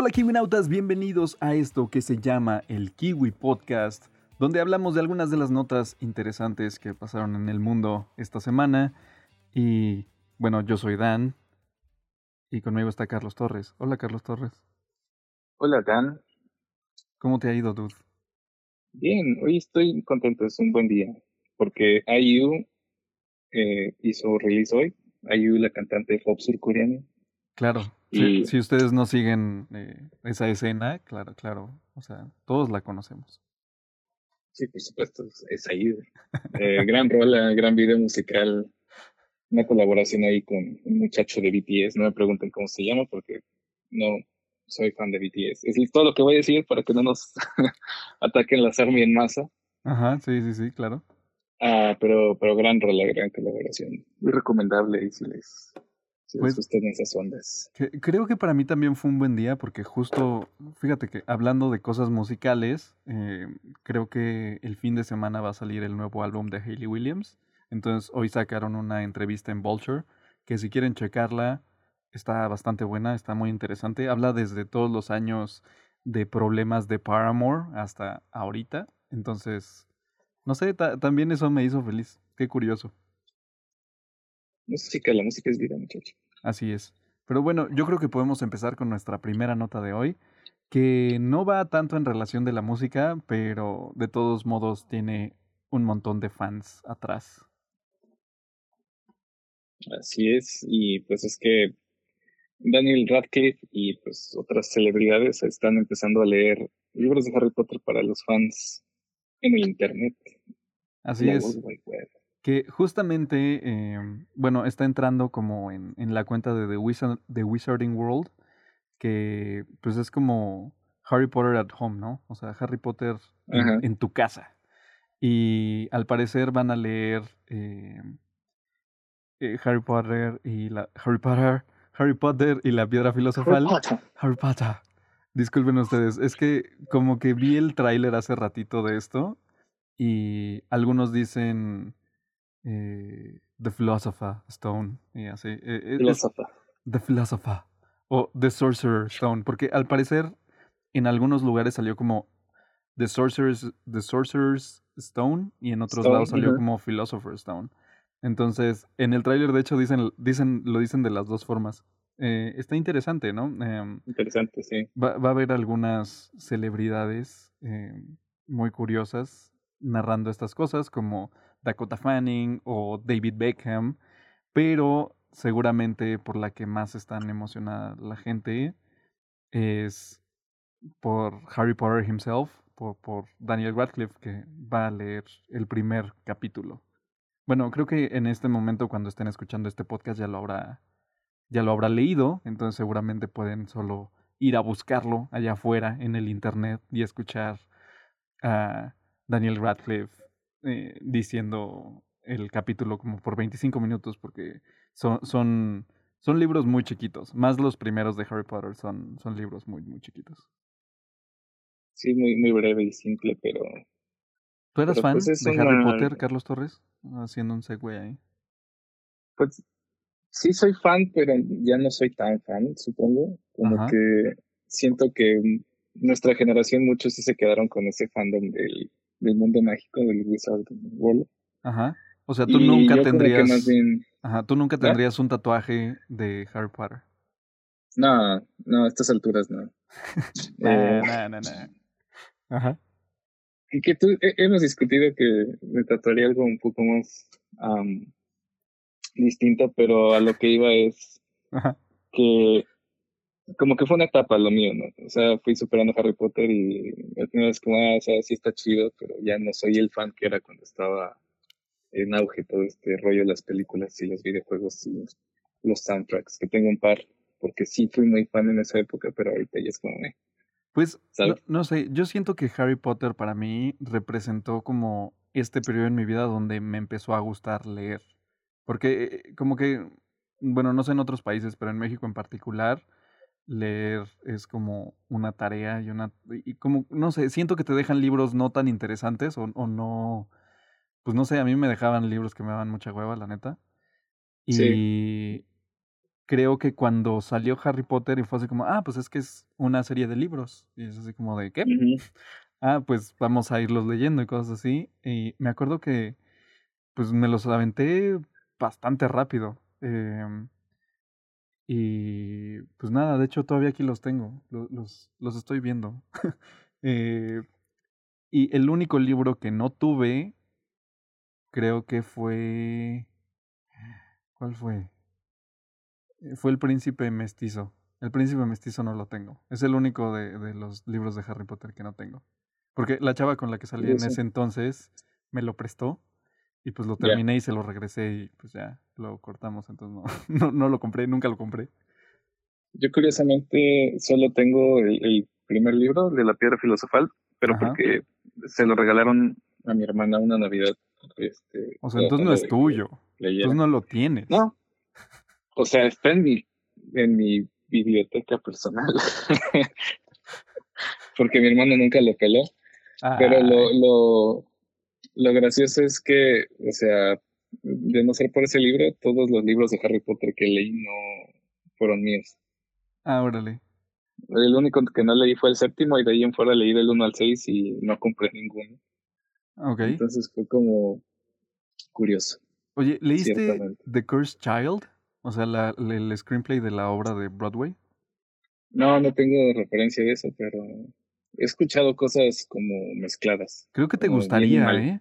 Hola Kiwinautas, bienvenidos a esto que se llama el Kiwi Podcast, donde hablamos de algunas de las notas interesantes que pasaron en el mundo esta semana. Y bueno, yo soy Dan y conmigo está Carlos Torres. Hola Carlos Torres. Hola Dan. ¿Cómo te ha ido, dude? Bien, hoy estoy contento, es un buen día, porque IU eh, hizo release hoy, IU la cantante de pop surcoreana. Claro, si, si, ustedes no siguen eh, esa escena, claro, claro, o sea, todos la conocemos. Sí, por supuesto, es IU. Eh, gran rola, gran video musical, una colaboración ahí con un muchacho de BTS, no me pregunten cómo se llama porque no soy fan de BTS. Es todo lo que voy a decir para que no nos ataquen las armas en masa. Ajá, sí, sí, sí, claro. Ah, pero, pero gran rola, gran colaboración. Muy recomendable y si les, si pues, gustan esas ondas. creo que para mí también fue un buen día porque justo, fíjate que hablando de cosas musicales, eh, creo que el fin de semana va a salir el nuevo álbum de Hayley Williams. Entonces hoy sacaron una entrevista en Vulture que si quieren checarla está bastante buena, está muy interesante. Habla desde todos los años de problemas de Paramore hasta ahorita. Entonces, no sé, también eso me hizo feliz. Qué curioso. Música, la música es vida, muchacho. Así es. Pero bueno, yo creo que podemos empezar con nuestra primera nota de hoy, que no va tanto en relación de la música, pero de todos modos tiene un montón de fans atrás. Así es, y pues es que Daniel Radcliffe y pues otras celebridades están empezando a leer libros de Harry Potter para los fans en el internet. Así es. Que justamente, eh, bueno, está entrando como en, en la cuenta de The, Wizarding World, que pues es como Harry Potter at home, ¿no? O sea, Harry Potter en, tu casa. Y al parecer van a leer eh, eh, Harry Potter y la Harry Potter Harry Potter y la piedra filosofal. Harry Potter. Disculpen ustedes, es que como que vi el tráiler hace ratito de esto y algunos dicen eh, The Philosopher Stone y así. Eh, The Philosopher o The Sorcerer Stone, porque al parecer en algunos lugares salió como The Sorcerer's, The Sorcerer's Stone y en otros lados salió como Philosopher's Stone. Entonces, en el tráiler, de hecho, dicen, dicen, lo dicen de las dos formas. Eh, está interesante, ¿no? Em, interesante, sí. Va, va, a haber algunas celebridades eh, muy curiosas narrando estas cosas, como Dakota Fanning o David Beckham, pero seguramente por la que más están emocionada la gente es por Harry Potter himself, por, por Daniel Radcliffe, que va a leer el primer capítulo. Bueno, creo que en este momento, cuando estén escuchando este podcast, ya lo habrá, ya lo habrá leído. Entonces, seguramente pueden solo ir a buscarlo allá afuera en el internet y escuchar a Daniel Radcliffe eh, diciendo el capítulo como por 25 minutos, porque son, son, son libros muy chiquitos. Más los primeros de Harry Potter son, son libros muy, muy chiquitos. Sí, muy, muy breve y simple, pero. ¿Tú eras fan pues, de Harry Potter, Carlos Torres? haciendo un segue ahí. Pues sí soy fan, pero ya no soy tan fan, supongo. Como que siento que nuestra generación muchos sí se quedaron con ese fandom del, del mundo mágico del Wizard World. Ajá. O sea, tú nunca tendrías. Ajá, tú nunca tendrías un tatuaje de Harry Potter. No, no, a estas alturas no. no, no, no, no. Ajá y que tú, hemos discutido que me trataría algo un poco más distinto, pero a lo que iba es que como que fue una etapa lo mío, ¿no? O sea, fui superando Harry Potter y al final es como, ah, o sea, sí está chido, pero ya no soy el fan que era cuando estaba en auge todo este rollo de las películas y los videojuegos y los soundtracks, que tengo un par, porque sí fui muy fan en esa época, pero ahorita ya es como, eh, pues, no, sé, yo siento que Harry Potter para mí representó como este periodo en mi vida donde me empezó a gustar leer. Porque eh, como que, bueno, no sé en otros países, pero en México en particular, leer es como una tarea y una... Y como, no sé, siento que te dejan libros no tan interesantes o, o no... Pues no sé, a mí me dejaban libros que me daban mucha hueva, la neta. Y, creo que cuando salió Harry Potter y fue así como, ah, pues es que es una serie de libros. Y es así como de, ¿qué? Ah, pues vamos a irlos leyendo y cosas así. Y me acuerdo que, pues me los aventé bastante rápido. Em, y pues nada, de hecho todavía aquí los tengo, los, los, estoy viendo. eh, y el único libro que no tuve, creo que fue... ¿Cuál fue? Eh, fue El Príncipe Mestizo. El Príncipe Mestizo no lo tengo. Es el único de, de los libros de Harry Potter que no tengo. Porque la chava con la que salí en ese entonces me lo prestó y pues lo terminé y se lo regresé y pues ya lo cortamos. Entonces no, no, no lo compré, nunca lo compré. Yo curiosamente solo tengo el, primer libro de la piedra filosofal, pero porque se lo regalaron a mi hermana una Navidad. Este, o sea, entonces no es tuyo. Entonces no lo tienes. No, o sea, está en mi, en mi biblioteca personal. Porque mi hermano nunca lo peló. Pero lo, lo, lo gracioso es que, o sea, de no ser por ese libro, todos los libros de Harry Potter que leí no fueron míos. Ah, órale. El único que no leí fue el séptimo y de ahí en fuera leí del 1 al 6 y no compré ninguno. Ok. Entonces fue como curioso. Oye, ¿leíste The Cursed Child? O sea, la, el screenplay de la obra de Broadway. No, no tengo referencia de eso, pero he escuchado cosas como mezcladas. Creo que te gustaría, ¿eh?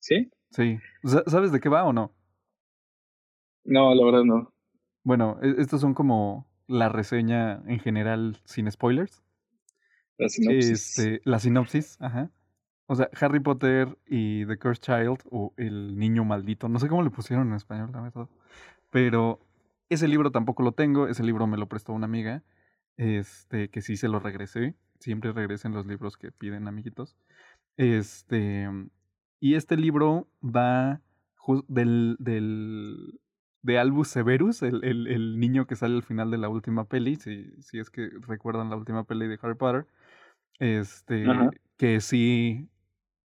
¿Sí? Sí. ¿Sabes de qué va o no? No, la verdad no. Bueno, e, estos son como la reseña en general sin spoilers. La sinopsis. Este, la sinopsis, ajá. O sea, Harry Potter y The Cursed Child, o El Niño Maldito, no sé cómo le pusieron en español, la verdad. Pero ese libro tampoco lo tengo, ese libro me lo prestó una amiga, este, que sí se lo regresé. Siempre regresen los libros que piden amiguitos. Este, y este libro va del, del, de Albus Severus, el, el, el, niño que sale al final de la última peli, si, si es que recuerdan la última peli de Harry Potter, este, que sí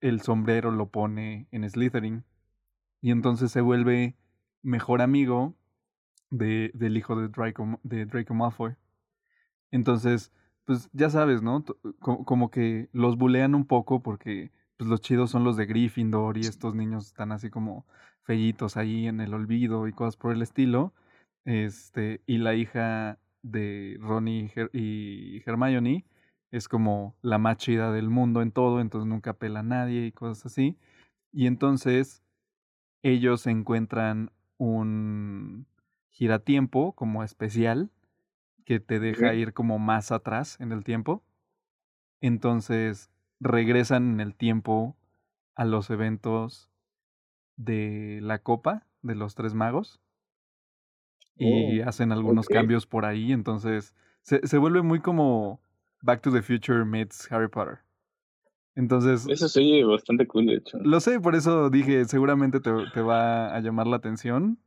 el sombrero lo pone en Slytherin. Y entonces se vuelve mejor amigo de, del hijo de Draco, de Draco Malfoy. Entonces, pues ya sabes, ¿no? Como, que los bulean un poco porque pues, los chidos son los de Gryffindor y estos niños están así como fellitos ahí en el olvido y cosas por el estilo. Este, y la hija de Ronnie y Hermione es como la más chida del mundo en todo, entonces nunca pela a nadie y cosas así. Y entonces ellos encuentran un giratiempo como especial que te deja ir como más atrás en el tiempo. Entonces regresan en el tiempo a los eventos de la copa de los tres magos y oh, hacen algunos cambios por ahí. Entonces se, se vuelve muy como Back to the Future meets Harry Potter. Entonces. Eso sí, bastante cool, de hecho. Lo sé, por eso dije, seguramente te, te va a llamar la atención.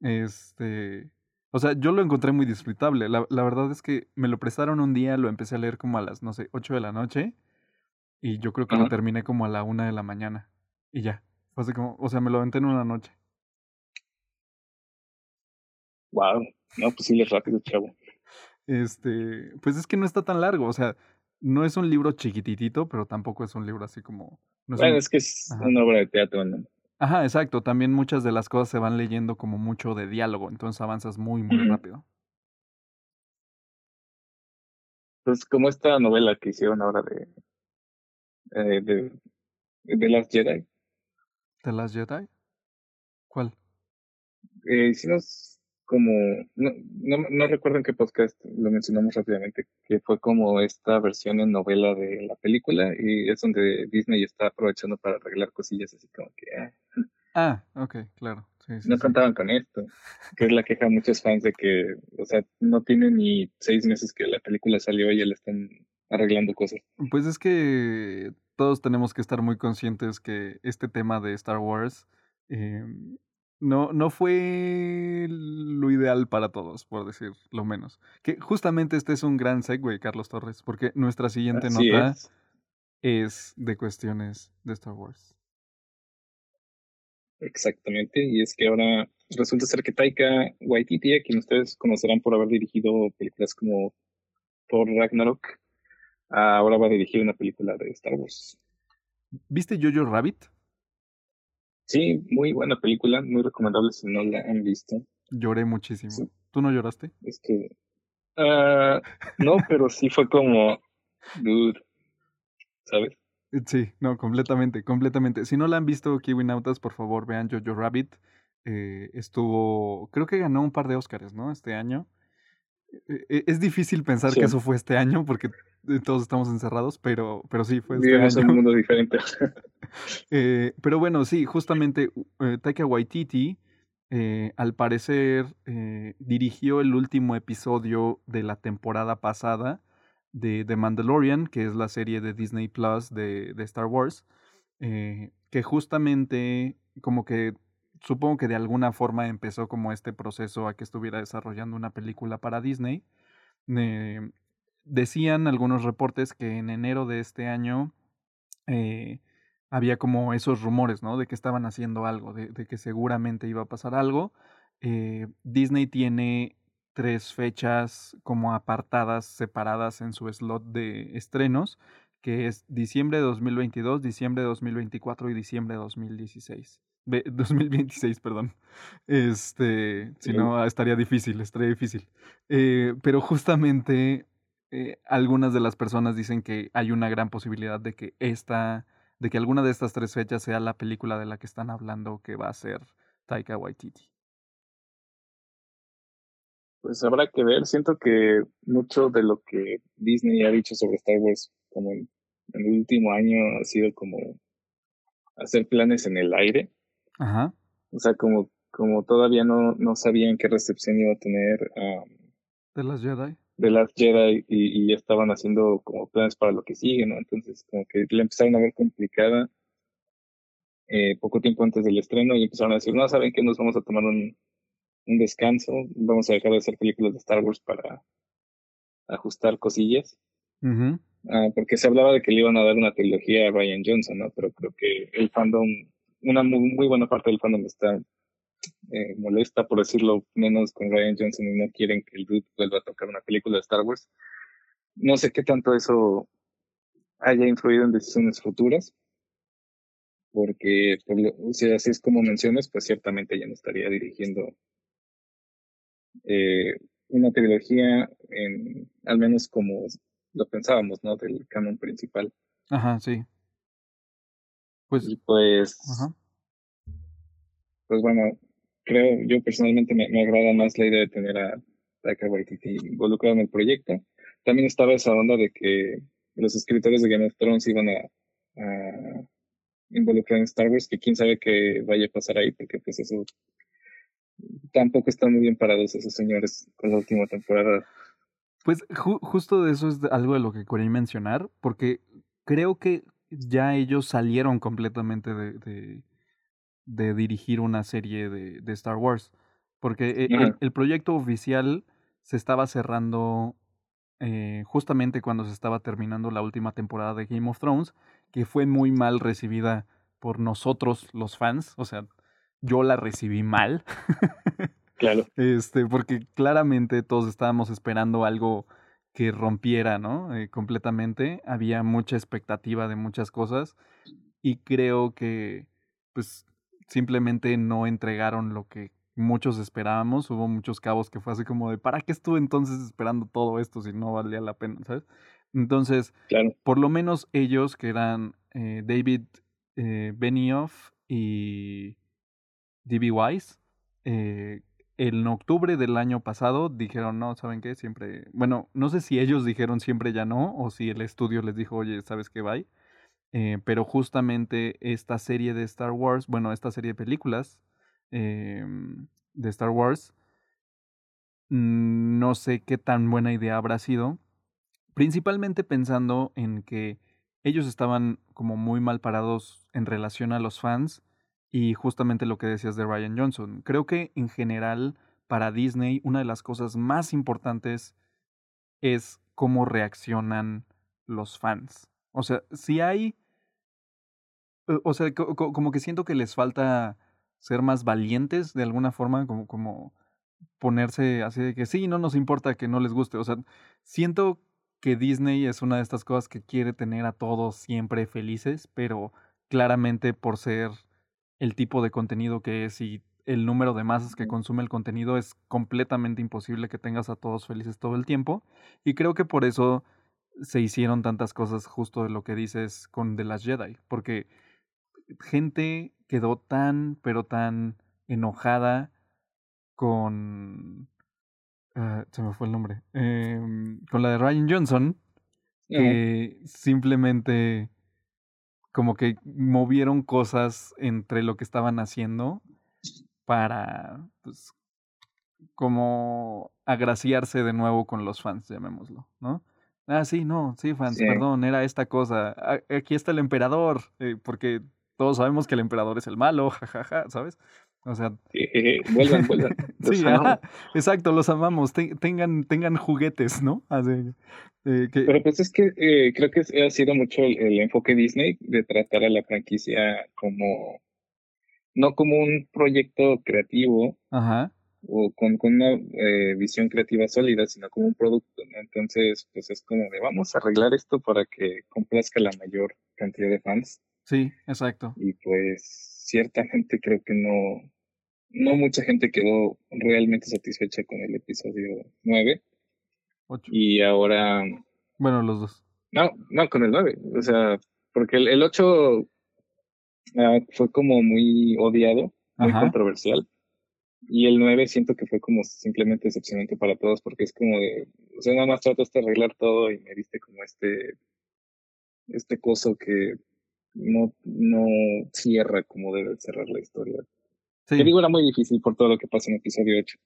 Este. O sea, yo lo encontré muy disfrutable. La, la, verdad es que me lo prestaron un día, lo empecé a leer como a las, no sé, 8 de la noche. Y yo creo que lo terminé como a la una de la mañana. Y ya. Fue así como, o sea, me lo aventé en una noche. Wow. No, pues sí, es rápido, chavo. Este, pues es que no está tan largo. O sea, no es un libro chiquititito, pero tampoco es un libro así como... No es bueno, es que es una obra de teatro, ¿no? Ajá, exacto. También muchas de las cosas se van leyendo como mucho de diálogo, entonces avanzas muy, muy rápido. Pues como esta novela que hicieron ahora de... Eh, de, de Last Jedi. ¿De Last Jedi? ¿Cuál? Eh, hicimos como, no, no, no recuerdo en qué podcast lo mencionamos rápidamente, que fue como esta versión en novela de la película y es donde Disney está aprovechando para arreglar cosillas así como que... Ah, ah ok, claro. no contaban con esto, que es la queja de muchos fans de que, o sea, no tiene ni seis meses que la película salió y ya le están arreglando cosas. Pues es que todos tenemos que estar muy conscientes que este tema de Star Wars eh, no, no fue lo ideal para todos, por decir lo menos. Que justamente este es un gran segue, Carlos Torres, porque nuestra siguiente nota es. de cuestiones de Star Wars. Exactamente, y es que ahora resulta ser que Taika Waititi, a quien ustedes conocerán por haber dirigido películas como Thor Ragnarok, ahora va a dirigir una película de Star Wars. ¿Viste Jojo Rabbit? Sí, muy buena película, muy recomendable si no la han visto. Lloré muchísimo. ¿Tú no lloraste? Es que... Ah, no, pero sí fue como... Dude, ¿sabes? Sí, no, completamente, completamente. Si no la han visto, Kiwi Nautas, por favor vean Jojo Rabbit. Eh, estuvo, creo que ganó un par de Oscars, ¿no? Este año. E, e, es difícil pensar que eso fue este año porque eh, todos estamos encerrados, pero, pero sí, fue año. en un mundo diferente. eh, pero bueno, sí, justamente eh, Taika Waititi, eh, al parecer, dirigió el último episodio de la temporada pasada de The Mandalorian, que es la serie de Disney Plus de, de Star Wars, eh, que justamente como que supongo que de alguna forma empezó como este proceso a que estuviera desarrollando una película para Disney. Eh, decían algunos reportes que en enero de este año eh, había como esos rumores, ¿no? De que estaban haciendo algo, de, de que seguramente iba a pasar algo. Disney tiene tres fechas como apartadas, separadas en su slot de estrenos, que es diciembre de 2022, diciembre de 2024 y diciembre de 2016. 2026, perdón. Este, si no, estaría difícil, estaría difícil. Eh, pero justamente eh, algunas de las personas dicen que hay una gran posibilidad de que esta, de que alguna de estas tres fechas sea la película de la que están hablando que va a ser Taika Waititi. Pues habrá que ver. Siento que mucho de lo que Disney ha dicho sobre Star Wars como en, el último año ha sido como hacer planes en el aire. Ajá. O sea, como, como todavía no, no sabían qué recepción iba a tener de las Jedi. De las Jedi y, y, estaban haciendo como planes para lo que sigue, ¿no? Entonces como que le empezaron a ver complicada eh, poco tiempo antes del estreno y empezaron a decir, no, ¿saben que Nos vamos a tomar un, un descanso, vamos a dejar de hacer películas de Star Wars para ajustar cosillas. Ah, porque se hablaba de que le iban a dar una trilogía a Ryan Johnson, ¿no? Pero creo que el fandom, una muy, buena parte del fandom está eh, molesta, por decirlo menos, con Ryan Johnson y no quieren que el dude vuelva a tocar una película de Star Wars. No sé qué tanto eso haya influido en decisiones futuras, porque si así es como mencionas, pues ciertamente ya no estaría dirigiendo eh, una trilogía, en, al menos como lo pensábamos, ¿no? Del canon principal. Ajá, sí. Pues, pues, pues bueno, creo, yo personalmente me, agrada más la idea de tener a Taika Waititi involucrado en el proyecto. También estaba esa onda de que los escritores de Game of Thrones iban a, involucrar en Star Wars, que quién sabe qué vaya a pasar ahí, porque pues eso tampoco están muy bien parados esos señores con la última temporada. Pues justo de eso es algo de lo que quería mencionar, porque creo que ya ellos salieron completamente de, de dirigir una serie de, de, Star Wars, porque e, el, proyecto oficial se estaba cerrando eh, justamente cuando se estaba terminando la última temporada de Game of Thrones, que fue muy mal recibida por nosotros los fans, o sea, yo la recibí mal. Claro. este, porque claramente todos estábamos esperando algo que rompiera, ¿no? Eh, completamente. Había mucha expectativa de muchas cosas y creo que, pues, simplemente no entregaron lo que muchos esperábamos. Hubo muchos cabos que fue así como de, ¿para qué estuve entonces esperando todo esto si no valía la pena, ¿sabes? Entonces, por lo menos ellos que eran eh, David eh, Benioff y D.B. Wise, eh, en octubre del año pasado dijeron, no, ¿saben qué? Siempre, bueno, no sé si ellos dijeron siempre ya no, o si el estudio les dijo, oye, ¿sabes qué? Bye. Eh, pero justamente esta serie de Star Wars, bueno, esta serie de películas eh, de Star Wars, no sé qué tan buena idea habrá sido, principalmente pensando en que ellos estaban como muy mal parados en relación a los fans y justamente lo que decías de Ryan Johnson. Creo que en general para Disney una de las cosas más importantes es cómo reaccionan los fans. O sea, si hay... O sea, como que siento que les falta ser más valientes de alguna forma, como, como ponerse así de que sí, no nos importa que no les guste. O sea, siento que Disney es una de estas cosas que quiere tener a todos siempre felices, pero claramente por ser el tipo de contenido que es y el número de masas que consume el contenido es completamente imposible que tengas a todos felices todo el tiempo. Y creo que por eso se hicieron tantas cosas justo de lo que dices con The Last Jedi, porque gente quedó tan, pero tan enojada con... Ah, se me fue el nombre. Em, con la de Ryan Johnson, que simplemente como que movieron cosas entre lo que estaban haciendo para, pues, como agraciarse de nuevo con los fans, llamémoslo, ¿no? Ah, sí, no, sí, fans, perdón, era esta cosa. Aquí está el emperador, eh, porque todos sabemos que el emperador es el malo, jajaja, ¿sabes? O sea. vuelvan, vuelvan. sí, exacto, los amamos. tengan, tengan juguetes, ¿no? Eh, Pero pues es que eh, creo que ha sido mucho el, enfoque Disney de tratar a la franquicia como. No como un proyecto creativo. Ajá o con, con una eh, visión creativa sólida, sino como un producto. Entonces, pues es como de vamos a arreglar esto para que complazca la mayor cantidad de fans. Sí, exacto. Y pues cierta gente creo que no, no mucha gente quedó realmente satisfecha con el episodio 9. Y ahora... Bueno, los dos. No, no, con el 9. O sea, porque el, el 8 ah, fue como muy odiado, muy controversial. Y el 9 siento que fue como simplemente decepcionante para todos porque es como de, o sea, nada más trataste de arreglar todo y me diste como este, este coso que no, no cierra como debe cerrar la historia. Sí. digo, era muy difícil por todo lo que pasa en episodio 8.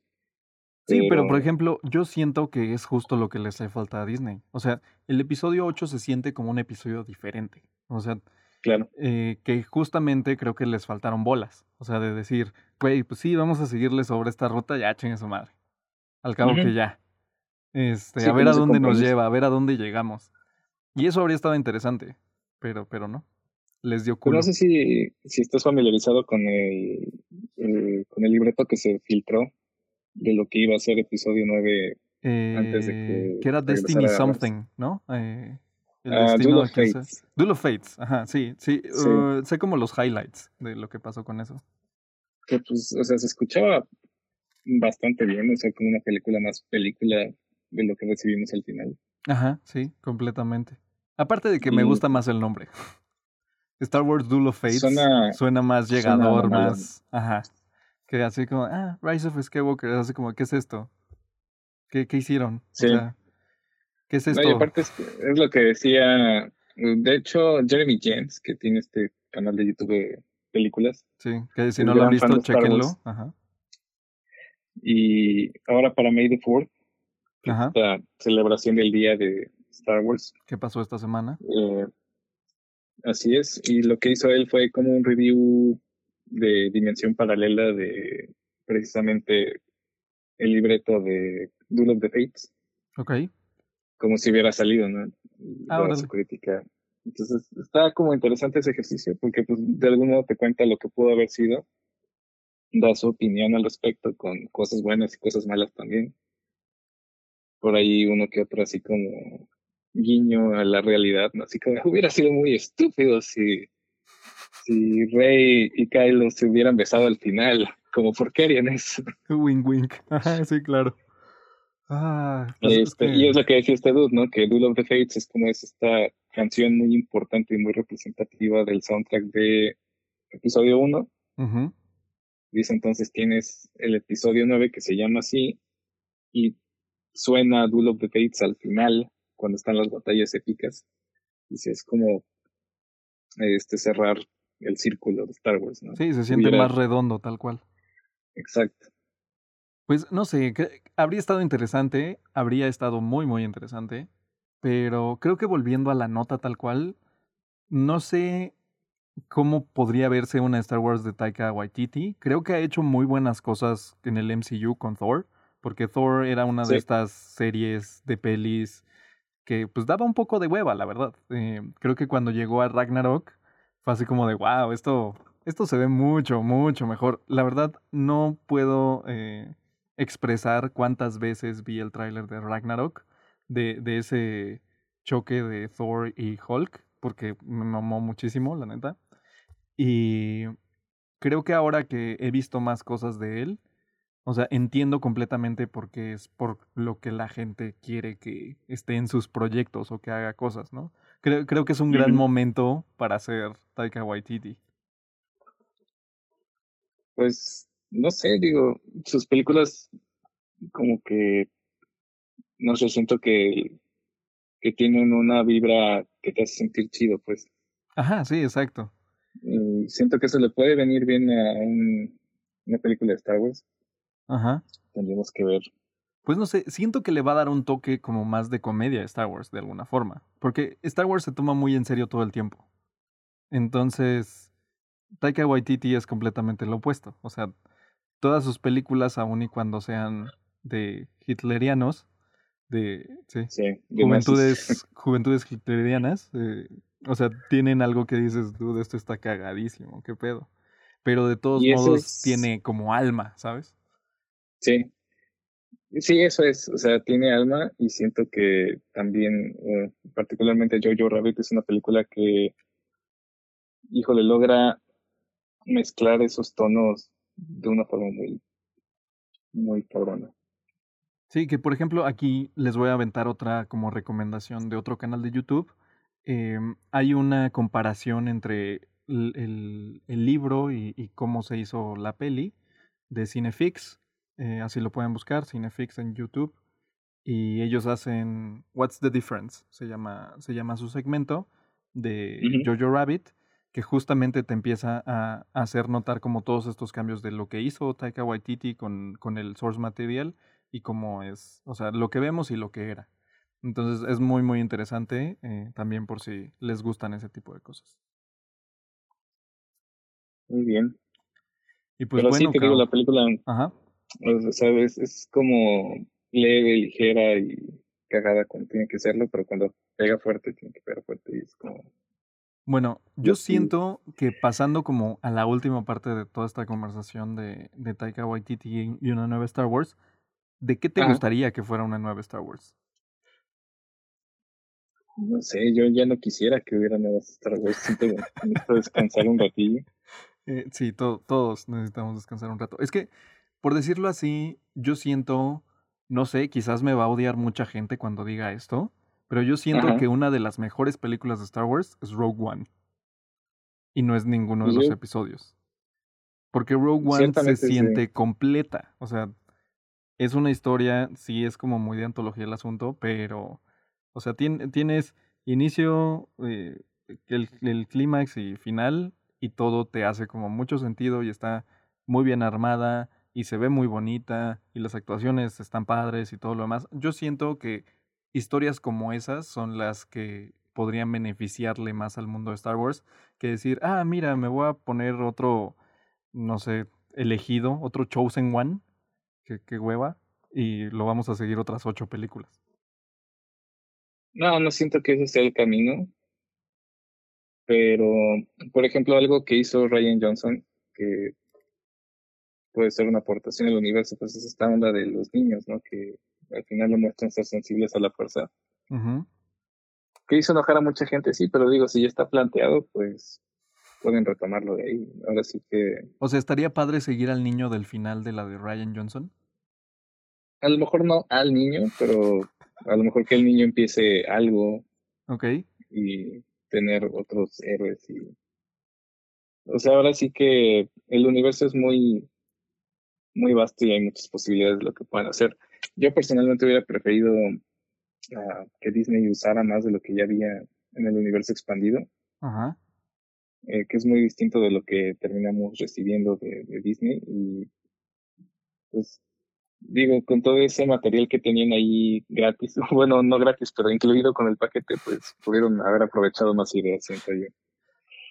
Sí, pero... por ejemplo, yo siento que es justo lo que les hace falta a Disney. O sea, el episodio 8 se siente como un episodio diferente. O sea, claro. Eh, que justamente creo que les faltaron bolas. O sea, de decir, güey, pues sí, vamos a seguirle sobre esta ruta, ya chingue su madre. Al cabo que ya. Este, a ver a dónde nos lleva, a ver a dónde llegamos. Y eso habría estado interesante, pero, pero no. Les dio culo. No sé si, si estás familiarizado con el, con el libreto que se filtró de lo que iba a ser episodio 9 antes de que. Eh, que era Destiny Something, ¿no? Eh, el Duel of Fates. Duel of Fates, ajá, sí, sí. Uh, sé como los highlights de lo que pasó con eso que pues, o sea, se escuchaba bastante bien, o sea, como una película más película de lo que recibimos al final. Ajá, sí, completamente. Aparte de que me gusta más el nombre. Star Wars Duel of Fates suena, más llegador, más... Ajá. Que así como, ah, Rise of Skywalker, así como, ¿qué es esto? ¿Qué, qué hicieron? Sí. ¿Qué es esto? y aparte es, es, lo que decía, de hecho, Jeremy James, que tiene este canal de YouTube películas. Sí, que si no lo han visto, chequenlo. Ajá. Y ahora para May the 4th, esta celebración del día de Star Wars. ¿Qué pasó esta semana? Eh, así es, y lo que hizo él fue como un review de dimensión paralela de precisamente el libreto de Duel of the Fates. Ok. Como si hubiera salido, ¿no? Ahora su crítica entonces está como interesante ese ejercicio porque pues de algún modo te cuenta lo que pudo haber sido, da su opinión al respecto con cosas buenas y cosas malas también. Por ahí uno que otro así como guiño a la realidad, ¿no? así como hubiera sido muy estúpido si, si Rey y Kylo se hubieran besado al final, como por qué harían eso. Wink wink, sí, claro. Ah, pues este, Y es lo que decía este dude, ¿no? Que Duel of the Fates es como es esta canción muy importante y muy representativa del soundtrack de episodio 1. Dice entonces tienes el episodio 9 que se llama así y suena Duel of the Fates al final cuando están las batallas épicas. Dice, es como este cerrar el círculo de Star Wars, ¿no? Sí, se siente más redondo, tal cual. Exacto. Pues no sé, habría estado interesante, habría estado muy, muy interesante, pero creo que volviendo a la nota tal cual, no sé cómo podría verse una Star Wars de Taika Waititi. Creo que ha hecho muy buenas cosas en el MCU con Thor, porque Thor era una de estas series de pelis que pues daba un poco de hueva, la verdad. Eh, creo que cuando llegó a Ragnarok fue así como de, wow, esto esto se ve mucho, mucho mejor. La verdad, no puedo eh, expresar cuántas veces vi el tráiler de Ragnarok, de, de ese choque de Thor y Hulk, porque me mamó muchísimo, la neta. Y creo que ahora que he visto más cosas de él, o sea, entiendo completamente por qué es por lo que la gente quiere que esté en sus proyectos o que haga cosas, ¿no? Creo, creo que es un gran momento para hacer Taika Waititi. Pues, no sé, digo, sus películas como que, no sé, siento que, que tienen una vibra que te hace sentir chido, pues. Ajá, sí, exacto. Y siento que eso le puede venir bien a una película de Star Wars. Ajá. Tendríamos que ver. Pues no sé, siento que le va a dar un toque como más de comedia a Star Wars, de alguna forma. Porque Star Wars se toma muy en serio todo el tiempo. Entonces, Taika Waititi es completamente lo opuesto. O sea, todas sus películas, aun y cuando sean de hitlerianos, de, sí, juventudes, juventudes hitlerianas, eh, o sea, tienen algo que dices, dude, esto está cagadísimo, qué pedo. Pero de todos modos tiene como alma, ¿sabes? Sí. Sí, eso es, o sea, tiene alma y siento que también, eh, particularmente Jojo Rabbit es una película que, híjole, logra mezclar esos tonos de una forma muy, muy cabrona. Sí, que por ejemplo aquí les voy a aventar otra como recomendación de otro canal de YouTube. Eh, hay una comparación entre el, el, libro y, cómo se hizo la peli de Cinefix. Eh, así lo pueden buscar, Cinefix en YouTube. Y ellos hacen What's the Difference, se llama, se llama su segmento de Jojo Rabbit, que justamente te empieza a, hacer notar como todos estos cambios de lo que hizo Taika Waititi con, con el source material y cómo es, o sea, lo que vemos y lo que era. Entonces es muy, muy interesante eh, también por si les gustan ese tipo de cosas. Muy bien. Y pues Pero bueno, sí, te digo, la película Ajá. O sea, es, como leve, ligera y cagada cuando tiene que serlo, pero cuando pega fuerte, tiene que pegar fuerte y es como... Bueno, yo siento que pasando como a la última parte de toda esta conversación de, de Taika Waititi y una nueva Star Wars, ¿de qué te gustaría que fuera una nueva Star Wars? No sé, yo ya no quisiera que hubiera nuevas Star Wars, siempre necesito descansar un ratillo. Eh, sí, todos necesitamos descansar un rato. Es que por decirlo así, yo siento, no sé, quizás me va a odiar mucha gente cuando diga esto, pero yo siento que una de las mejores películas de Star Wars es Rogue One. Y no es ninguno de los episodios. Porque Rogue One se siente completa. O sea, es una historia, sí es como muy de antología el asunto, pero, o sea, tienes inicio, eh, el, el clímax y final, y todo te hace como mucho sentido y está muy bien armada y se ve muy bonita y las actuaciones están padres y todo lo demás. Yo siento que historias como esas son las que podrían beneficiarle más al mundo de Star Wars que decir, ah, mira, me voy a poner otro, no sé, elegido, otro Chosen One, que, hueva, y lo vamos a seguir otras ocho películas. No, no siento que ese sea el camino. Pero, por ejemplo, algo que hizo Ryan Johnson, que puede ser una aportación al universo, pues es esta onda de los niños, ¿no? Que al final lo muestran ser sensibles a la fuerza. Que hizo enojar a mucha gente, sí, pero digo, si ya está planteado, pues pueden retomarlo de ahí. Ahora sí que... O sea, ¿estaría padre seguir al niño del final de la de Ryan Johnson? A lo mejor no al niño, pero a lo mejor que el niño empiece algo. Ok. Y tener otros héroes y... O sea, ahora sí que el universo es muy muy vasto y hay muchas posibilidades de lo que puedan hacer. Yo personalmente hubiera preferido ah, que Disney usara más de lo que ya había en el universo expandido, Ajá. Eh, que es muy distinto de lo que terminamos recibiendo de, Disney y pues digo, con todo ese material que tenían ahí gratis, bueno, no gratis, pero incluido con el paquete, pues pudieron haber aprovechado más ideas, siento yo.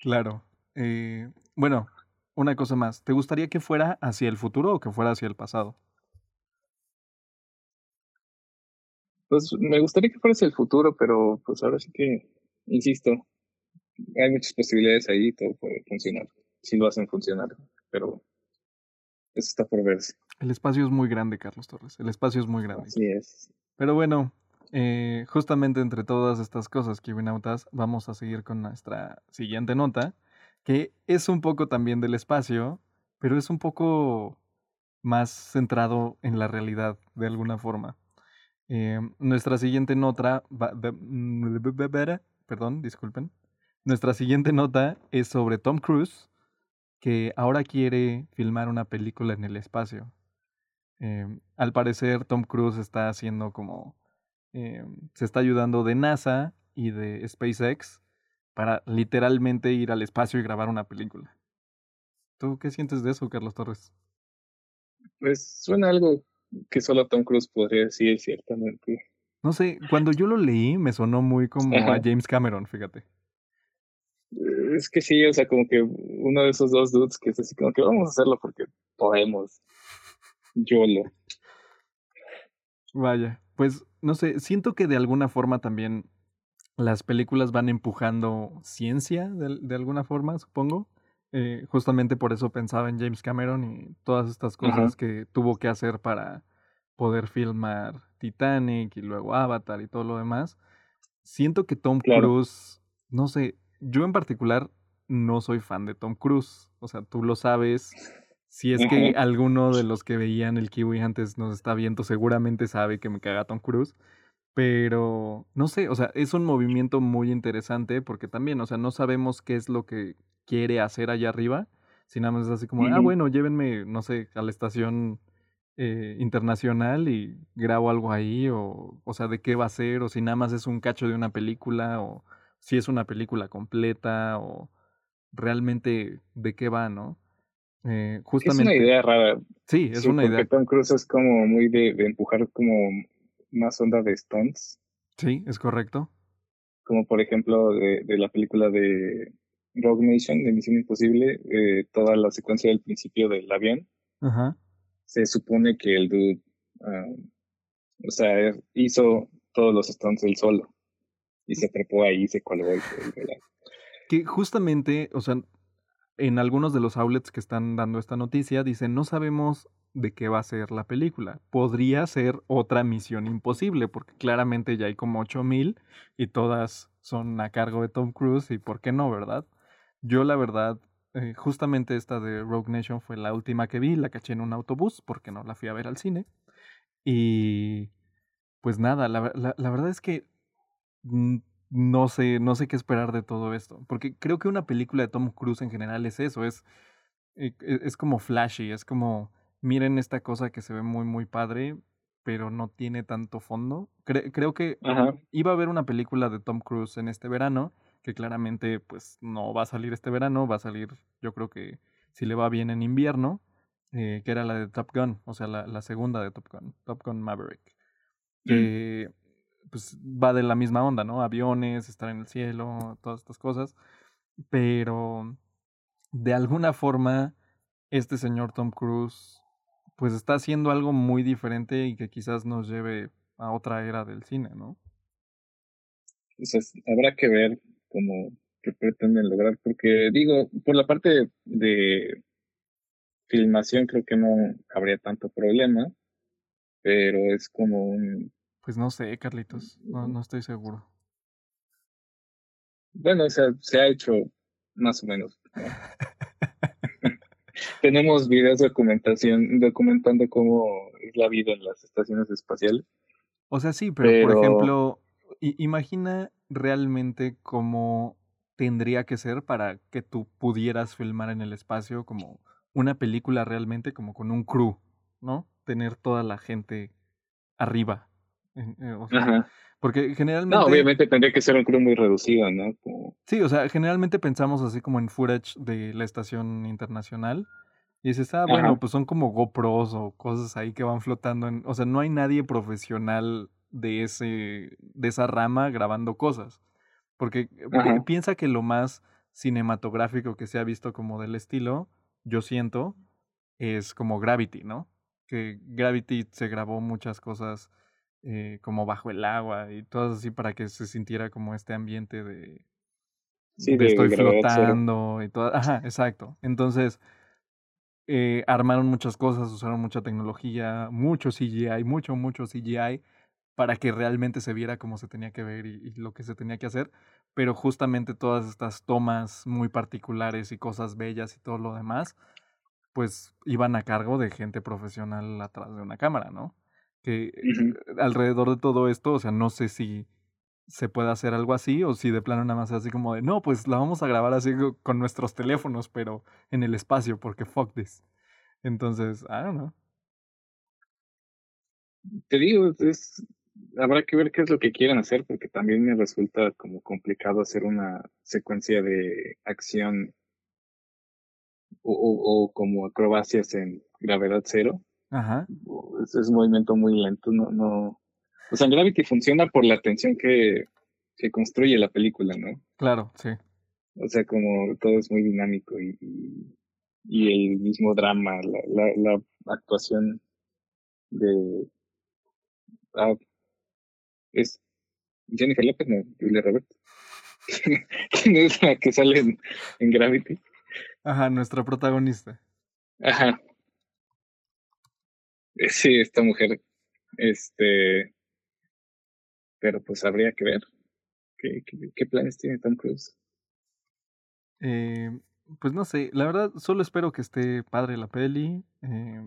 Claro. Eh, bueno, una cosa más, ¿te gustaría que fuera hacia el futuro o que fuera hacia el pasado? Pues me gustaría que fuera hacia el futuro, pero pues ahora sí que, insisto, hay muchas posibilidades ahí y todo puede funcionar. si lo hacen funcionar, pero eso está por verse. El espacio es muy grande, Carlos Torres. El espacio es muy grande. Así es. Pero bueno, eh, justamente entre todas estas cosas, Kibinautas, vamos a seguir con nuestra siguiente nota, que es un poco también del espacio, pero es un poco más centrado en la realidad de alguna forma. Eh, nuestra siguiente nota, mm, perdón, disculpen. Nuestra siguiente nota es sobre Tom Cruise, que ahora quiere filmar una película en el espacio. Em, al parecer, Tom Cruise está haciendo como. Em, se está ayudando de NASA y de SpaceX para literalmente ir al espacio y grabar una película. ¿Tú qué sientes de eso, Carlos Torres? Pues suena algo que solo Tom Cruise podría decir ciertamente. No sé, cuando yo lo leí me sonó muy como a James Cameron, fíjate. Es que sí, o sea, como que uno de esos dos dudes que es así como que vamos a hacerlo porque podemos. YOLO. Vaya, pues no sé, siento que de alguna forma también las películas van empujando ciencia de, alguna forma, supongo. Eh, justamente por eso pensaba en James Cameron y todas estas cosas que tuvo que hacer para poder filmar Titanic y luego Avatar y todo lo demás. Siento que Tom Cruise, no sé, yo en particular no soy fan de Tom Cruise. O sea, tú lo sabes. Si es que alguno de los que veían el Kiwi antes nos está viendo, seguramente sabe que me caga Tom Cruise. Pero no sé, o sea, es un movimiento muy interesante porque también, o sea, no sabemos qué es lo que quiere hacer allá arriba. Si nada más es así como, ah, bueno, llévenme, no sé, a la estación eh, internacional y grabo algo ahí, o, o sea, de qué va a ser, o si nada más es un cacho de una película, o si es una película completa, o realmente de qué va, ¿no? Eh, justamente. Es una idea rara. Sí, es una idea. Tom Cruise es como muy de, empujar como más onda de stunts. Sí, es correcto. Como por ejemplo de, de la película de Rogue Nation, de Misión Imposible, eh, toda la secuencia del principio del avión. Ajá. Se supone que el dude, ah, o sea, hizo todos los stunts él solo. Y se trepó ahí y se colgó el, Que justamente, o sea, en algunos de los outlets que están dando esta noticia dicen no sabemos de qué va a ser la película. Podría ser otra misión imposible, porque claramente ya hay como 8000 y todas son a cargo de Tom Cruise y por qué no, ¿verdad? Yo la verdad, eh, justamente esta de Rogue Nation fue la última que vi, la caché en un autobús porque no la fui a ver al cine. Y pues nada, la, la verdad es que no sé, no sé qué esperar de todo esto. Porque creo que una película de Tom Cruise en general es eso, es, eh, e, es como flashy, es como, miren esta cosa que se ve muy, muy padre, pero no tiene tanto fondo. creo que iba a haber una película de Tom Cruise en este verano, que claramente pues no va a salir este verano, va a salir yo creo que si le va bien en invierno, eh, que era la de Top Gun, o sea, la, la segunda de Top Gun, Top Gun Maverick. Mm. Que pues va de la misma onda, ¿no? Aviones, estar en el cielo, todas estas cosas. Pero de alguna forma, este señor Tom Cruise, pues está haciendo algo muy diferente y que quizás nos lleve a otra era del cine, ¿no? Pues habrá que ver cómo pretenden lograr, porque digo, por la parte de filmación creo que no habría tanto problema, pero es como un pues no sé, Carlitos, no, no estoy seguro. Bueno, o sea, se ha hecho más o menos. Tenemos videos de documentación documentando cómo es la vida en las estaciones espaciales. O sea, sí, pero, por ejemplo, imagina realmente cómo tendría que ser para que tú pudieras filmar en el espacio como una película realmente como con un crew, ¿no? Tener toda la gente arriba eh, porque generalmente. No, obviamente tendría que ser un crew muy reducido, ¿no? Sí, o sea, generalmente pensamos así como en footage de la estación internacional. Y dices, ah, bueno, pues son como GoPros o cosas ahí que van flotando. En... O sea, no hay nadie profesional de, ese, de esa rama grabando cosas. Porque piensa que lo más cinematográfico que se ha visto como del estilo, yo siento, es como Gravity, ¿no? Que Gravity se grabó muchas cosas eh, como bajo el agua y todo así para que se sintiera como este ambiente de, Sí, de, estoy flotando y todo. Ajá, exacto. Entonces, eh, armaron muchas cosas, usaron mucha tecnología, mucho CGI, mucho, mucho CGI, para que realmente se viera como se tenía que ver y, lo que se tenía que hacer. Pero justamente todas estas tomas muy particulares y cosas bellas y todo lo demás, pues iban a cargo de gente profesional atrás de una cámara, ¿no? Que alrededor de todo esto, o sea, no sé si se puede hacer algo así o si de plano nada más así como de, no, pues la vamos a grabar así con nuestros teléfonos, pero en el espacio, porque fuck this. Entonces, I don't know. Te digo, es, habrá que ver qué es lo que quieren hacer, porque también me resulta como complicado hacer una secuencia de acción o, o, como acrobacias en gravedad cero. Ajá. Es, es un movimiento muy lento, no, no, o sea, Gravity funciona por la tensión que, que construye la película, ¿no? Claro, sí. O sea, como todo es muy dinámico y, y, el mismo drama, la, la, la actuación de... Ah, es Jennifer López, no, Julia Roberts. ¿Quién es la que sale en, en Gravity? Ajá, nuestra protagonista. Ajá. Sí, esta mujer, este, pero pues habría que ver qué, qué, planes tiene Tom Cruise. Eh, pues no sé, la verdad solo espero que esté padre la peli, eh,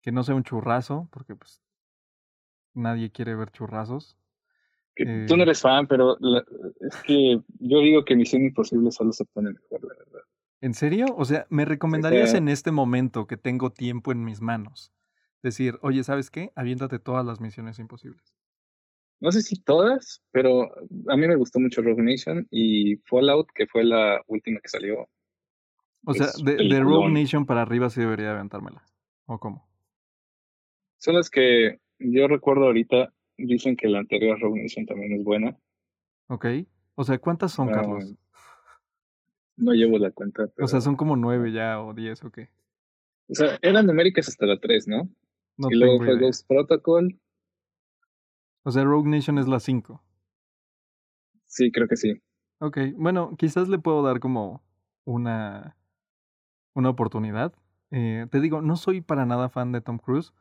que no sea un churrazo, porque pues nadie quiere ver churrazos. Eh, tú no eres fan, pero es que yo digo que Misión Imposible solo se pone mejor, la verdad. ¿En serio? O sea, ¿me recomendarías en este momento que tengo tiempo en mis manos? Decir, oye, ¿sabes qué? Aviéntate todas las misiones imposibles no sé si todas, pero a mí me gustó mucho Rogue Nation y Fallout, que fue la última que salió. O sea, de, Rogue Nation para arriba sí debería aventármela. ¿O cómo? Son las que yo recuerdo ahorita. Dicen que la anterior Rogue Nation también es buena. Ok. O sea, ¿cuántas son, Carlos? No llevo la cuenta. O sea, son como nueve ya o diez o qué. O sea, eran numéricas hasta la tres, ¿no? no y luego fue Ghost Protocol, o sea, Rogue Nation es la 5. Sí, creo que sí. Ok, bueno, quizás le puedo dar como una, una oportunidad. Eh, te digo, no soy para nada fan de Tom Cruise.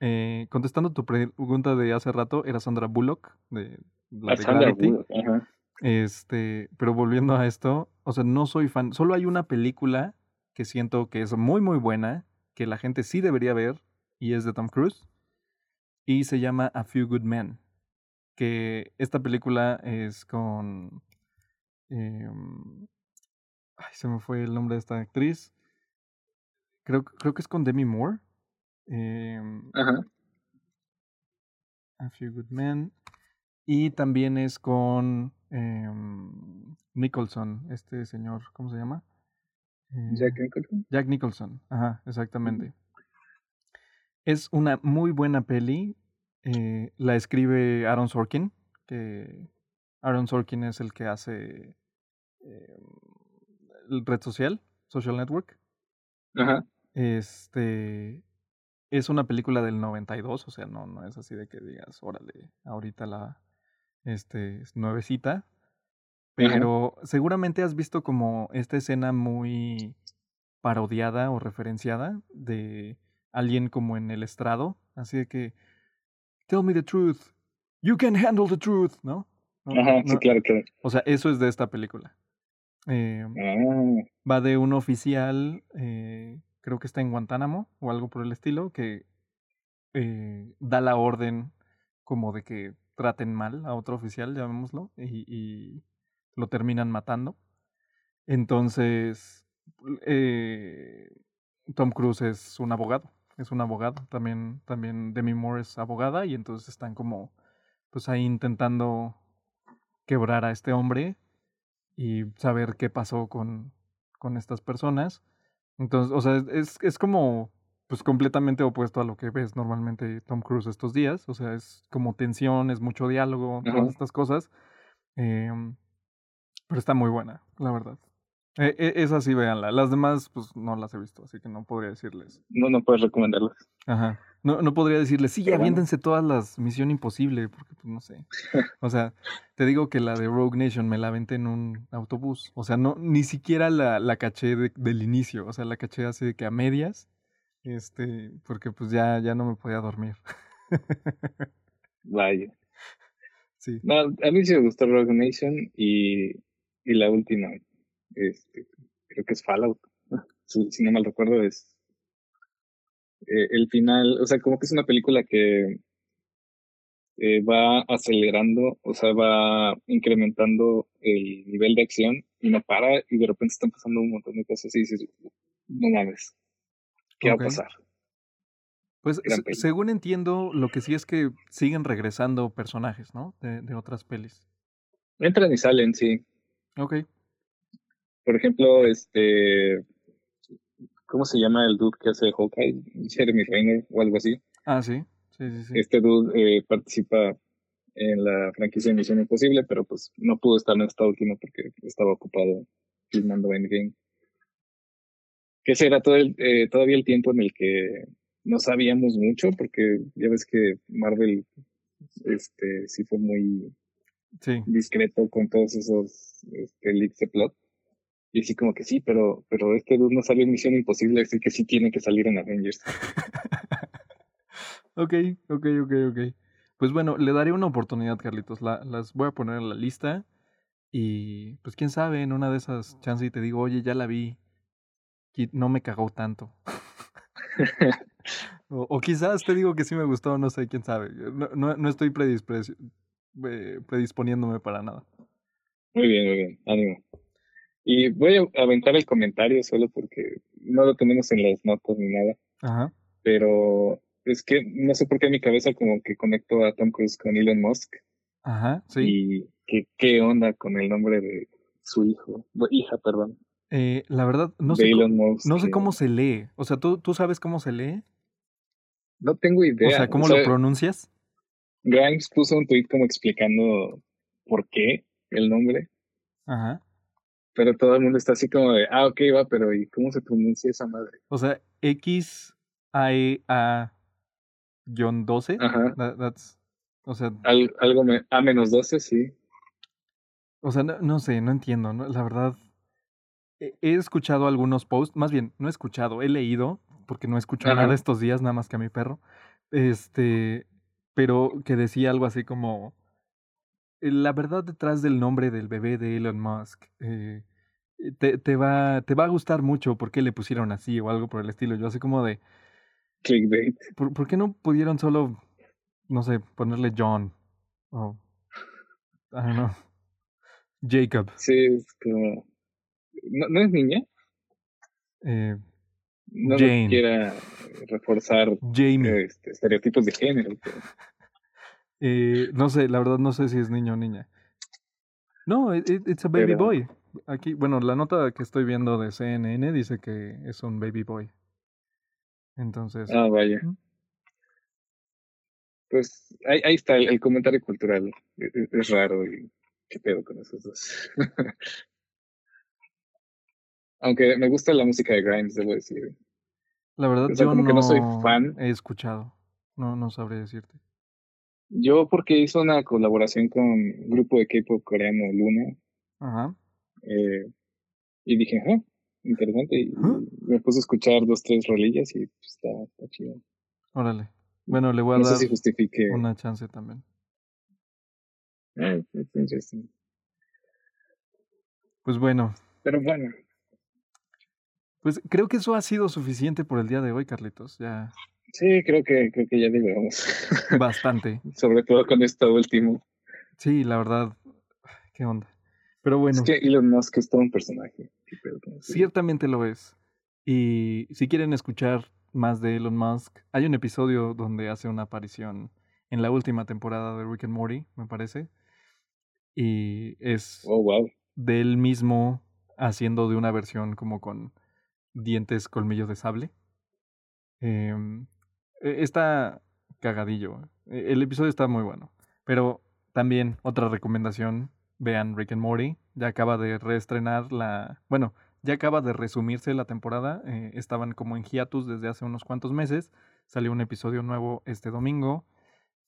Eh, contestando tu pregunta de hace rato, era Sandra Bullock de la de Este, pero volviendo a esto, o sea, no soy fan. Solo hay una película que siento que es muy, muy buena, que la gente sí debería ver, y es de Tom Cruise y se llama A Few Good Men. Que esta película es con. Em, ay, se me fue el nombre de esta actriz. Creo, creo que es con Demi Moore. Em, Ajá. A Few Good Men. Y también es con em, Nicholson, este señor, ¿cómo se llama? Jack Nicholson. Jack Nicholson, ajá, exactamente. Es una muy buena peli. Eh, la escribe Aaron Sorkin, que Aaron Sorkin es el que hace eh, el red social, Social Network. Ajá. Este es una película del 92, o sea, no, no es así de que digas, órale, ahorita la este es nuevecita. Pero seguramente has visto como esta escena muy parodiada o referenciada de alguien como en el estrado, así de que, tell me the truth, you can handle the truth, ¿no? Ajá, sí, claro, claro. O sea, eso es de esta película. Eh, Va de un oficial, eh, creo que está en Guantánamo o algo por el estilo, que eh, da la orden como de que traten mal a otro oficial, llamémoslo, y, y lo terminan matando. Entonces, eh, Tom Cruise es un abogado es un abogado, también, también Demi Moore es abogada y entonces están como pues ahí intentando quebrar a este hombre y saber qué pasó con, con estas personas. Entonces, o sea, es, es como pues completamente opuesto a lo que ves normalmente Tom Cruise estos días. O sea, es como tensión, es mucho diálogo, todas estas cosas. Eh, pero está muy buena, la verdad. Eh, eh, esas sí, véanla. Las demás, pues no las he visto, así que no podría decirles. No, no puedes recomendarlas. Ajá. No, no podría decirle, sí, ya aviéntense todas las Misión Imposible, porque pues no sé. O sea, te digo que la de Rogue Nation me la aventé en un autobús. O sea, no, ni siquiera la, la caché del inicio. O sea, la caché así que a medias. Este, porque pues ya, ya no me podía dormir. Vaya. Sí. No, a mí sí me gustó Rogue Nation y, y la última, este, creo que es Fallout. Si, no mal recuerdo, es eh, el final, o sea, como que es una película que eh, va acelerando, o sea, va incrementando el nivel de acción y no para y de repente están pasando un montón de cosas y dices, no mames, ¿qué va a pasar? Pues según entiendo, lo que sí es que siguen regresando personajes, ¿no? De, de otras pelis. Entran y salen, sí. Ok. Por ejemplo, este, ¿Cómo se llama el dude que hace Hawkeye? Jeremy Renner o algo así. Ah, sí. Sí, sí, sí. Este dude eh, participa en la franquicia de Misión Imposible, pero pues no pudo estar en esta última porque estaba ocupado filmando Endgame. Que ese era todo el, eh, todavía el tiempo en el que no sabíamos mucho, porque ya ves que Marvel este, sí fue muy discreto con todos esos este, leaks de plot. Y así como que sí, pero, pero este dude no salió en Misión Imposible, así que sí tiene que salir en Avengers. ok, ok, ok, ok. Pues bueno, le daré una oportunidad, Carlitos. La, las voy a poner en la lista. Y pues quién sabe, en una de esas chances y te digo, oye, ya la vi. No me cagó tanto. o, quizás te digo que sí me gustó, no sé, quién sabe. No, no, no estoy eh, predisponiéndome para nada. Muy bien, muy bien. Ánimo. Y voy a aventar el comentario solo porque no lo tenemos en las notas ni nada. Ajá. Pero es que no sé por qué en mi cabeza como que conecto a Tom Cruise con Elon Musk. Ajá, sí. Y qué, qué onda con el nombre de su hijo, hija, perdón. Eh, la verdad, no sé, cómo, no sé cómo se lee. O sea, ¿tú, ¿tú sabes cómo se lee? No tengo idea. O sea, ¿cómo lo pronuncias? Grimes puso un tweet como explicando por qué el nombre. Ajá. Pero todo el mundo está así como de, ah, ok, va, pero ¿y cómo se pronuncia esa madre? O sea, X A E A 12. Ajá. that's, o sea, algo A menos 12, sí. O sea, no, sé, no entiendo, ¿no? La verdad, he, escuchado algunos posts, más bien, no he escuchado, he leído, porque no he escuchado nada estos días, nada más que a mi perro, este, pero que decía algo así como, la verdad detrás del nombre del bebé de Elon Musk eh, eh, te, te, va, te va a gustar mucho por qué le pusieron así o algo por el estilo. Yo así como de... Clickbait. ¿Por, ¿por qué no pudieron solo, no sé, ponerle John? O... I don't know. Jacob. Sí, es como... ¿No, es niña? Eh, no Jane. quiera reforzar Jamie. Este, estereotipos de género. Eh, no sé, la verdad no sé si es niño o niña. No, it, it's a baby boy. Aquí, bueno, la nota que estoy viendo de CNN dice que es un baby boy. Entonces. Ah, vaya. Pues ahí, ahí está el, comentario cultural. E, e, es, raro y qué pedo con esos dos. Aunque me gusta la música de Grimes, debo decir. La verdad, yo no, soy fan. He escuchado. No, no sabré decirte. Yo porque hizo una colaboración con un grupo de K-pop coreano Luna. Ajá. Eh, y dije, ah, interesante. Y me puse a escuchar dos, tres rolillas y pues, está, está chido. Órale. Bueno, le voy a dar una chance también. Ah, interesting. Pues bueno. Pero bueno. Pues creo que eso ha sido suficiente por el día de hoy, Carlitos. Ya Sí, creo que, creo que ya digamos. Bastante. Sobre todo con esto último. Sí, la verdad, qué onda. Pero bueno. Es que Elon Musk es todo un personaje. Ciertamente lo es. Y si quieren escuchar más de Elon Musk, hay un episodio donde hace una aparición en la última temporada de Rick and Morty, me parece. Y es oh, wow. de él mismo haciendo de una versión como con dientes colmillos de sable. Eh, está cagadillo. E, el episodio está muy bueno. Pero también otra recomendación, vean Rick and Morty. Ya acaba de reestrenar la... Bueno, ya acaba de resumirse la temporada. Eh, estaban como en hiatus desde hace unos cuantos meses. salió un episodio nuevo este domingo.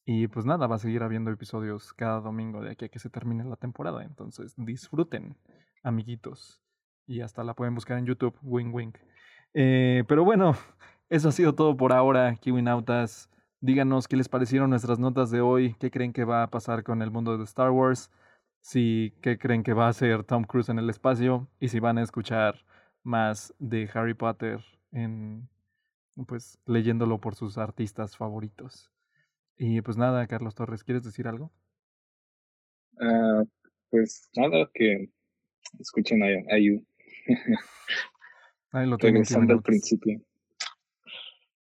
Y pues nada, va a seguir habiendo episodios cada domingo de aquí a que se termine la temporada. Entonces disfruten, amiguitos. Y hasta la pueden buscar en YouTube, wing wing. Eh, pero bueno, eso ha sido todo por ahora, Kiwinautas. Díganos qué les parecieron nuestras notas de hoy, qué creen que va a pasar con el mundo de Star Wars, si qué creen que va a hacer Tom Cruise en el espacio y si van a escuchar más de Harry Potter en pues leyéndolo por sus artistas favoritos. Y pues nada, Carlos Torres, ¿quieres decir algo? Ah, pues nada, que escuchen a, a Ahí lo tienen. al principio.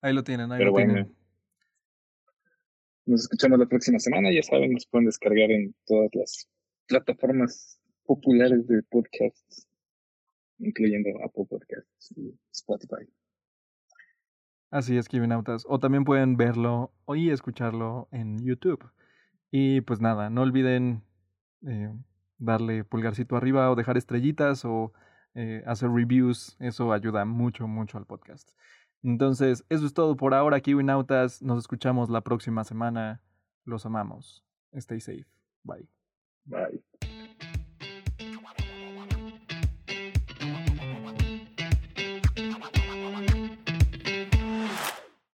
Ahí lo tienen, ahí lo tienen. Nos escuchamos la próxima semana. Ya saben, nos pueden descargar en todas las plataformas populares de podcasts, incluyendo Apple Podcasts y Spotify. Así es, Kivinautas. O también pueden verlo y escucharlo en YouTube. Y pues nada, no olviden eh, darle pulgarcito arriba o dejar estrellitas o eh, hacer reviews. Eso ayuda mucho, mucho al podcast. Entonces, eso es todo por ahora, Kiwinautas. Nos escuchamos la próxima semana. Los amamos. Stay safe. Bye. Bye.